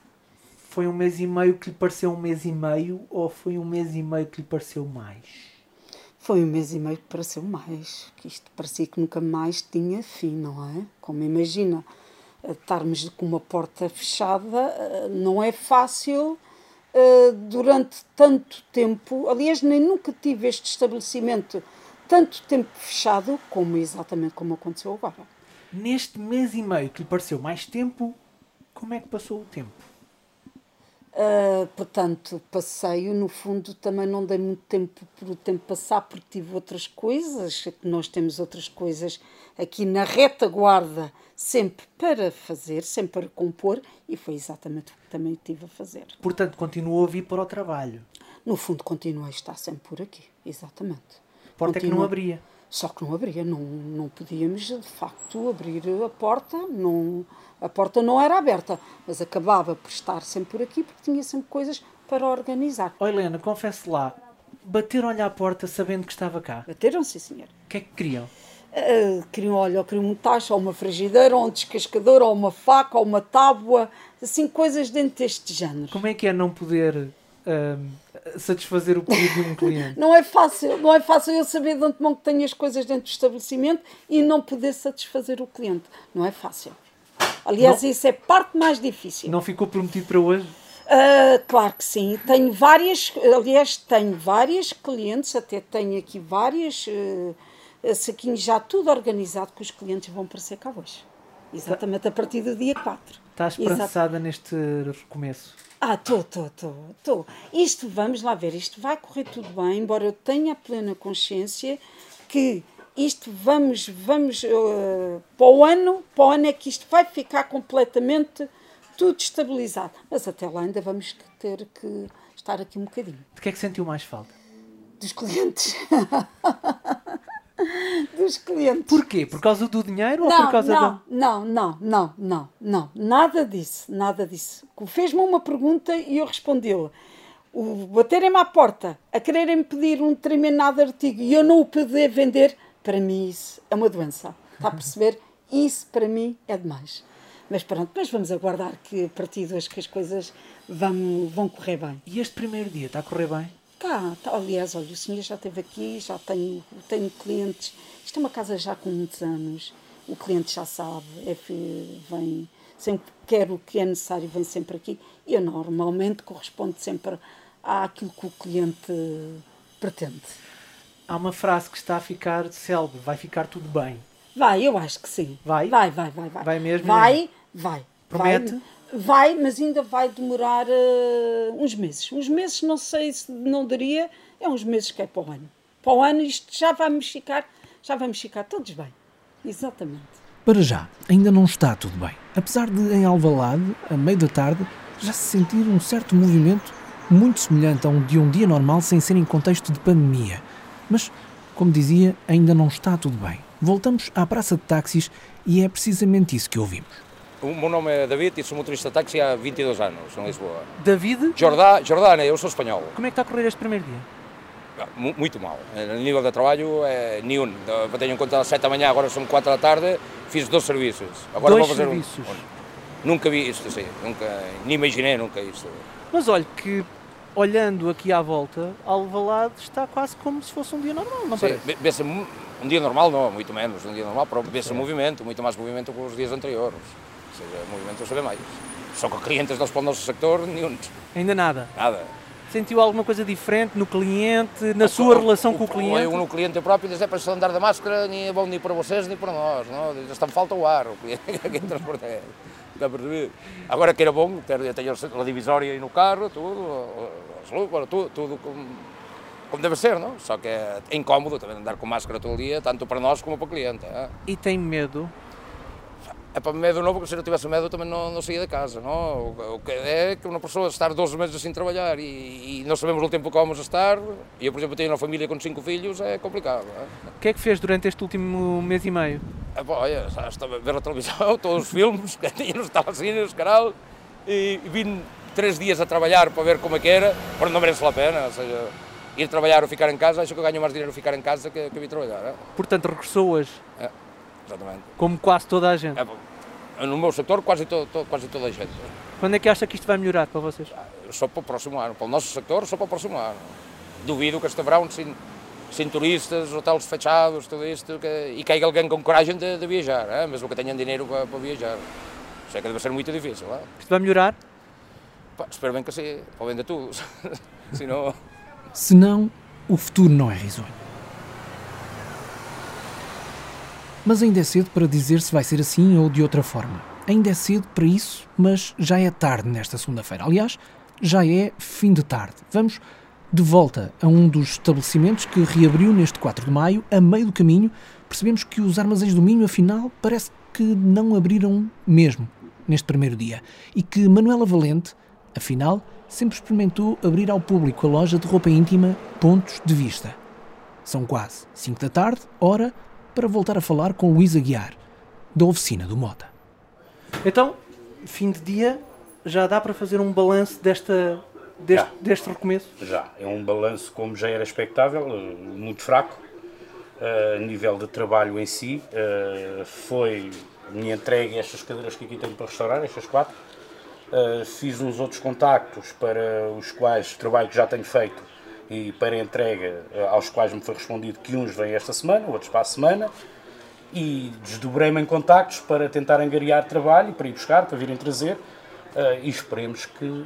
Foi um mês e meio que lhe pareceu um mês e meio ou foi um mês e meio que lhe pareceu mais? Foi um mês e meio que pareceu mais, que isto parecia que nunca mais tinha fim, não é? Como imagina, eh, estarmos com uma porta fechada eh, não é fácil eh, durante tanto tempo. Aliás, nem nunca tive este estabelecimento tanto tempo fechado como exatamente como aconteceu agora. Neste mês e meio que lhe pareceu mais tempo, como é que passou o tempo? Uh, portanto, passeio, no fundo, também não dei muito tempo por o tempo passar, porque tive outras coisas, nós temos outras coisas aqui na retaguarda, sempre para fazer, sempre para compor, e foi exatamente o que também tive a fazer. Portanto, continuou a vir para o trabalho. No fundo, continua a estar sempre por aqui, exatamente. Porta é que não abria. Só que não abria, não, não podíamos de facto abrir a porta, não, a porta não era aberta, mas acabava por estar sempre por aqui porque tinha sempre coisas para organizar. Oh Helena, confesse lá, bateram-lhe à porta sabendo que estava cá? Bateram, sim senhor. O que é que queriam? Uh, queriam, olha, queriam um tacho, ou uma frigideira, ou um descascador, ou uma faca, ou uma tábua, assim, coisas dentro deste género. Como é que é não poder uh, satisfazer o pedido de um cliente? não é fácil, não é fácil eu saber de antemão que tenho as coisas dentro do estabelecimento e não poder satisfazer o cliente. Não é fácil. Aliás, Não- isso é parte mais difícil. Não ficou prometido para hoje? Ah, claro que sim. Tenho várias, aliás, tenho várias clientes, até tenho aqui várias uh, saquinhos já tudo organizado que os clientes vão aparecer cá hoje. Exatamente a partir do dia 4. Está Exato. esperançada neste recomeço? Ah, estou, estou, estou, estou. Isto, vamos lá ver, isto vai correr tudo bem, embora eu tenha plena consciência que isto vamos, vamos, uh, para o ano, para o ano é que isto vai ficar completamente tudo estabilizado. Mas até lá ainda vamos ter que estar aqui um bocadinho. De que é que sentiu mais falta? Dos clientes. Dos clientes. Porquê? Por causa do dinheiro ou não, por causa não, da... não, não, não, não, não, nada disso, nada disso. Fez-me uma pergunta e eu respondi-lhe. O baterem-me à porta, a quererem pedir um determinado artigo e eu não o poder vender, para mim isso é uma doença. Está a perceber? Isso para mim é demais. Mas pronto, mas vamos aguardar que a partir de hoje que as coisas vão, vão correr bem. E este primeiro dia está a correr bem? Tá, tá, aliás, olha, o senhor já esteve aqui, já tenho, tenho clientes. Isto é uma casa já com muitos anos. O cliente já sabe, é, fi- vem, sempre que quer o que é necessário, vem sempre aqui. E eu normalmente correspondo sempre àquilo que o cliente pretende. Há uma frase que está a ficar célebre, vai ficar tudo bem. Vai, eu acho que sim. Vai? Vai, vai, vai. Vai, Vai mesmo, Vai, vai. Promete? Vai, vai, mas ainda vai demorar eh, uns meses. Uns meses, não sei se não daria, é uns meses que é para o ano. Para o ano isto já vamos ficar, já vamos ficar todos bem. Exatamente. Para já, ainda não está tudo bem. Apesar de, em Alvalade, a meio da tarde, já se sentir um certo movimento muito semelhante a um de um dia normal sem ser em contexto de pandemia. Mas, como dizia, ainda não está tudo bem. Voltamos à praça de táxis e é precisamente isso que ouvimos. O meu nome é David e sou motorista de táxi há 22 anos em Lisboa. David? Jordá, Jordana, eu sou espanhol. Como é que está a correr este primeiro dia? Ah, mu- Muito mal. A nível de trabalho é nenhum. Eu tenho em conta às 7 da manhã, agora são 4 da tarde, fiz dois serviços. Agora Dois vou fazer serviços? um. Nunca vi isto assim, nunca, nem imaginei nunca isto. Mas olha que, olhando aqui à volta, Alvalade está quase como se fosse um dia normal, não Sim, parece? um dia normal, não, muito menos, um dia normal, vê-se movimento, muito mais movimento que os dias anteriores. Seja, movimento se vê mais. Só que clientes dos para o nosso sector, nenhum. Ainda nada? Nada. Sentiu alguma coisa diferente no cliente, na sua relação com o cliente? Eu no cliente próprio diz, é para se andar da máscara, nem é bom nem para vocês, nem para nós, não? Diz, está me falta o ar, o cliente transporta é. Está a perceber? Agora que era bom, ter, ter a divisória aí no carro, tudo, as luvas, tudo, tudo como, como deve ser, não? Só que é incómodo também andar com máscara todo dia, tanto para nós como para o cliente. É? E tem medo? É para medo não, porque se eu tivesse medo também não, não saía da casa, não? O, o que é que uma pessoa estar 12 meses sem trabalhar e, e não sabemos o tempo que vamos estar, e eu, por exemplo, tenho uma família com 5 filhos, é complicado. É? O que é que fez durante este último mês e meio? É, pá, olha, estava a ver a televisão, todos os filmes que tinha nos telecines, canal, e, e vim três dias a trabalhar para ver como é que era, para não merece a pena, ou seja, ir trabalhar ou ficar em casa, acho que eu ganho mais dinheiro ficar em casa que, que vir trabalhar. É? Portanto, regressou hoje? É. Exatamente. Como quase toda a gente. É, no meu setor, quase, to, to, quase toda a gente. Quando é que acha que isto vai melhorar para vocês? Só para o próximo ano. Para o nosso setor, só para o próximo ano. Duvido que este verão, sem, sem turistas, hotéis fechados, tudo isto, que, e caiga alguém com coragem de, de viajar, é? mesmo que tenham dinheiro para, para viajar. Isso é que deve ser muito difícil. É? Isto vai melhorar? Pá, espero bem que sim, para vender tudo. Senão... Senão, o futuro não é risonho. Mas ainda é cedo para dizer se vai ser assim ou de outra forma. Ainda é cedo para isso, mas já é tarde nesta segunda-feira. Aliás, já é fim de tarde. Vamos de volta a um dos estabelecimentos que reabriu neste 4 de maio. A meio do caminho, percebemos que os armazéns do Minho, afinal, parece que não abriram mesmo neste primeiro dia. E que Manuela Valente, afinal, sempre experimentou abrir ao público a loja de roupa íntima Pontos de Vista. São quase 5 da tarde, hora para voltar a falar com Luís Aguiar, da oficina do Mota. Então, fim de dia, já dá para fazer um balanço desta, deste, Já. deste recomeço? Já, é um balanço como já era expectável, eh, muito fraco, eh, a nível de trabalho em si. eh, Foi me entregue estas cadeiras que aqui tenho para restaurar, estas quatro. Eh, Fiz uns outros contactos para os quais trabalho que já tenho feito e para entrega, eh, aos quais me foi respondido que uns vêm esta semana, outros para a semana. E desdobrei-me em contactos para tentar angariar trabalho, para ir buscar, para virem trazer. eh, E esperemos que,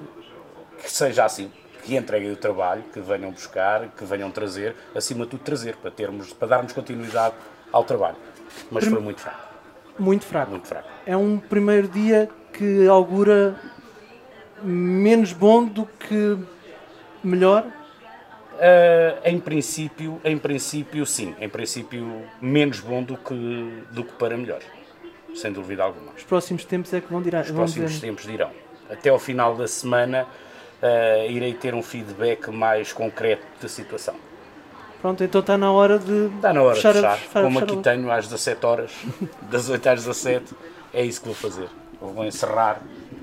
que seja assim, que entreguem o trabalho, que venham buscar, que venham trazer, acima de tudo trazer, para, termos, para darmos continuidade ao trabalho. Mas foi muito fraco. Muito fraco. Muito fraco. É um primeiro dia que augura menos bom do que melhor? Uh, em princípio, em princípio sim, em princípio menos bom do que, do que para melhor, sem dúvida alguma. Os próximos tempos é que vão dirá, Os próximos dizer. tempos dirão. Até ao final da semana uh, irei ter um feedback mais concreto da situação. Pronto, então está na hora de Está na hora fechar, de fechar. fechar- Como fechar aqui tenho às 17 horas, das 8 às 17, é isso que vou fazer. Eu vou encerrar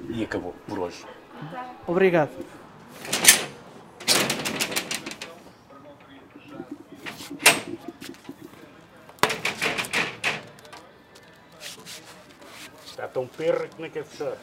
e acabou por hoje. Obrigado. Está tão perra que nem quer fechar.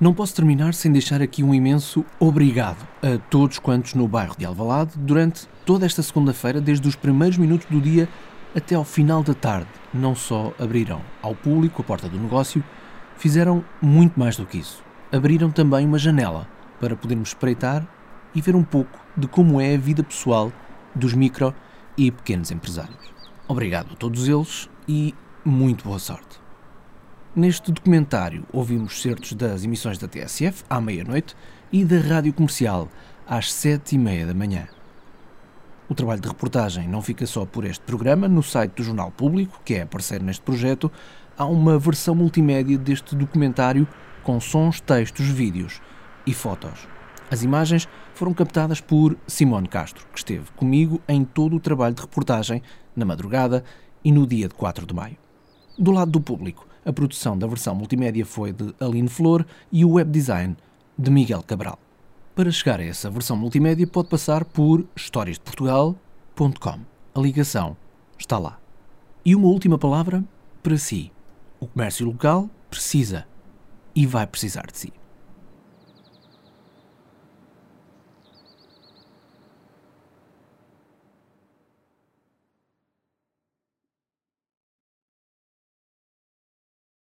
Não posso terminar sem deixar aqui um imenso obrigado a todos quantos no bairro de Alvalade, durante toda esta segunda-feira, desde os primeiros minutos do dia até ao final da tarde, não só abriram ao público a porta do negócio, fizeram muito mais do que isso. Abriram também uma janela para podermos espreitar e ver um pouco de como é a vida pessoal dos micro e pequenos empresários. Obrigado a todos eles e muito boa sorte. Neste documentário ouvimos certos das emissões da TSF à meia-noite e da Rádio Comercial às sete e meia da manhã. O trabalho de reportagem não fica só por este programa. No site do Jornal Público, que é parceiro neste projeto, há uma versão multimédia deste documentário com sons, textos, vídeos e fotos. As imagens foram captadas por Simone Castro, que esteve comigo em todo o trabalho de reportagem na madrugada e no dia de 4 de maio. Do lado do público, a produção da versão multimédia foi de Aline Flor e o web design de Miguel Cabral. Para chegar a essa versão multimédia pode passar por historiasdeportugal.com. A ligação está lá. E uma última palavra para si, O comércio local precisa e vai precisar de si.